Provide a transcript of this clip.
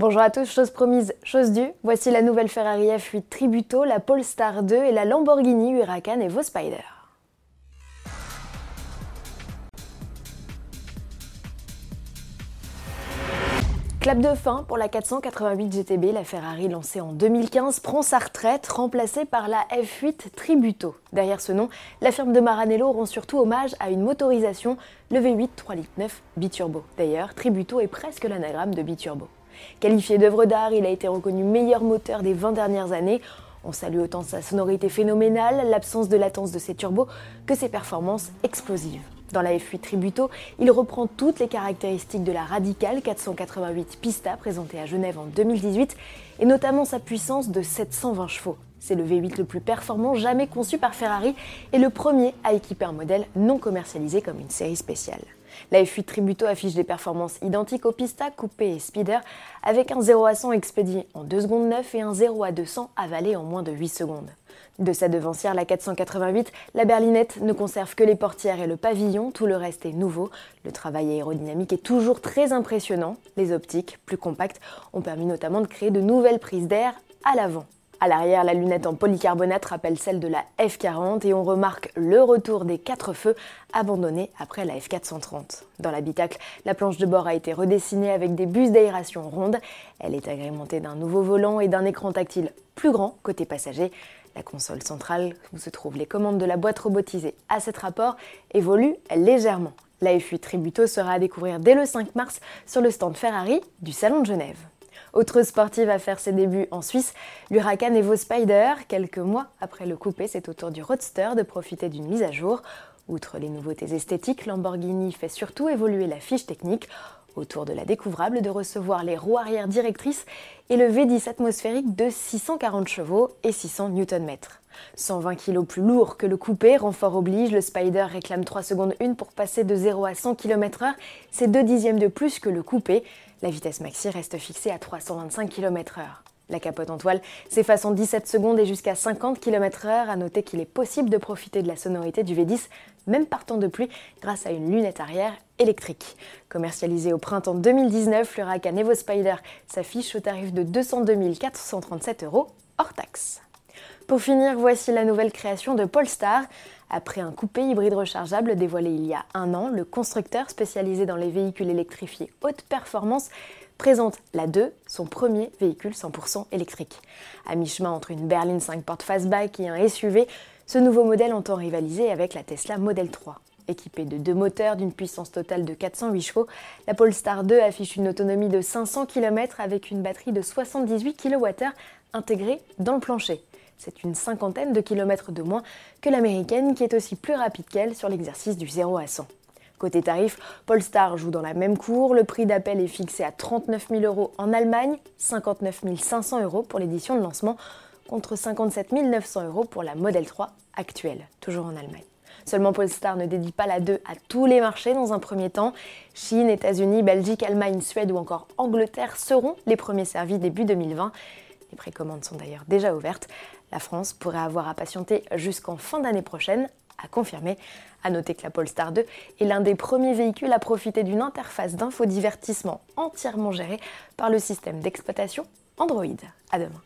Bonjour à tous, chose promise, chose due. Voici la nouvelle Ferrari F8 Tributo, la Polestar 2 et la Lamborghini Huracan Evo Spider. Clap de fin pour la 488 GTB, la Ferrari lancée en 2015 prend sa retraite, remplacée par la F8 Tributo. Derrière ce nom, la firme de Maranello rend surtout hommage à une motorisation, le V8 3.9 litres biturbo. D'ailleurs, Tributo est presque l'anagramme de biturbo. Qualifié d'œuvre d'art, il a été reconnu meilleur moteur des 20 dernières années. On salue autant sa sonorité phénoménale, l'absence de latence de ses turbos, que ses performances explosives. Dans la F8 Tributo, il reprend toutes les caractéristiques de la Radical 488 Pista présentée à Genève en 2018 et notamment sa puissance de 720 chevaux. C'est le V8 le plus performant jamais conçu par Ferrari et le premier à équiper un modèle non commercialisé comme une série spéciale. La F8 Tributo affiche des performances identiques au Pista, Coupé et Speeder, avec un 0 à 100 expédié en 2 secondes 9 et un 0 à 200 avalé en moins de 8 secondes. De sa devancière, la 488, la berlinette ne conserve que les portières et le pavillon, tout le reste est nouveau. Le travail aérodynamique est toujours très impressionnant. Les optiques, plus compactes, ont permis notamment de créer de nouvelles prises d'air à l'avant. À l'arrière, la lunette en polycarbonate rappelle celle de la F40 et on remarque le retour des quatre feux abandonnés après la F430. Dans l'habitacle, la planche de bord a été redessinée avec des bus d'aération rondes. Elle est agrémentée d'un nouveau volant et d'un écran tactile plus grand côté passager. La console centrale, où se trouvent les commandes de la boîte robotisée à cet rapport, évolue légèrement. La F8 Tributo sera à découvrir dès le 5 mars sur le stand Ferrari du Salon de Genève. Autre sportive à faire ses débuts en Suisse, l'Huracan Evo Spider. Quelques mois après le coupé, c'est au tour du Roadster de profiter d'une mise à jour. Outre les nouveautés esthétiques, Lamborghini fait surtout évoluer la fiche technique autour de la découvrable de recevoir les roues arrière directrices et le V10 atmosphérique de 640 chevaux et 600 Nm. 120 kg plus lourd que le coupé, renfort oblige, le Spider réclame 3 secondes 1 pour passer de 0 à 100 km/h, c'est 2 dixièmes de plus que le coupé. La vitesse maxi reste fixée à 325 km/h. La capote en toile s'efface en 17 secondes et jusqu'à 50 km/h. À noter qu'il est possible de profiter de la sonorité du V10, même partant de pluie, grâce à une lunette arrière électrique. Commercialisé au printemps 2019, le Huracan Evo Spider s'affiche au tarif de 202 437 euros hors taxe. Pour finir, voici la nouvelle création de Polestar. Après un coupé hybride rechargeable dévoilé il y a un an, le constructeur spécialisé dans les véhicules électrifiés haute performance présente la 2, son premier véhicule 100% électrique. À mi-chemin entre une berline 5 portes fastback et un SUV, ce nouveau modèle entend rivaliser avec la Tesla Model 3. Équipée de deux moteurs d'une puissance totale de 408 chevaux, la Polestar 2 affiche une autonomie de 500 km avec une batterie de 78 kWh intégrée dans le plancher. C'est une cinquantaine de kilomètres de moins que l'américaine qui est aussi plus rapide qu'elle sur l'exercice du 0 à 100. Côté tarif, Polestar joue dans la même cour. Le prix d'appel est fixé à 39 000 euros en Allemagne, 59 500 euros pour l'édition de lancement, contre 57 900 euros pour la Model 3 actuelle, toujours en Allemagne. Seulement Polestar ne dédie pas la 2 à tous les marchés dans un premier temps. Chine, États-Unis, Belgique, Allemagne, Suède ou encore Angleterre seront les premiers servis début 2020. Les précommandes sont d'ailleurs déjà ouvertes. La France pourrait avoir à patienter jusqu'en fin d'année prochaine, à confirmer. À noter que la Polestar 2 est l'un des premiers véhicules à profiter d'une interface d'infodivertissement entièrement gérée par le système d'exploitation Android. À demain.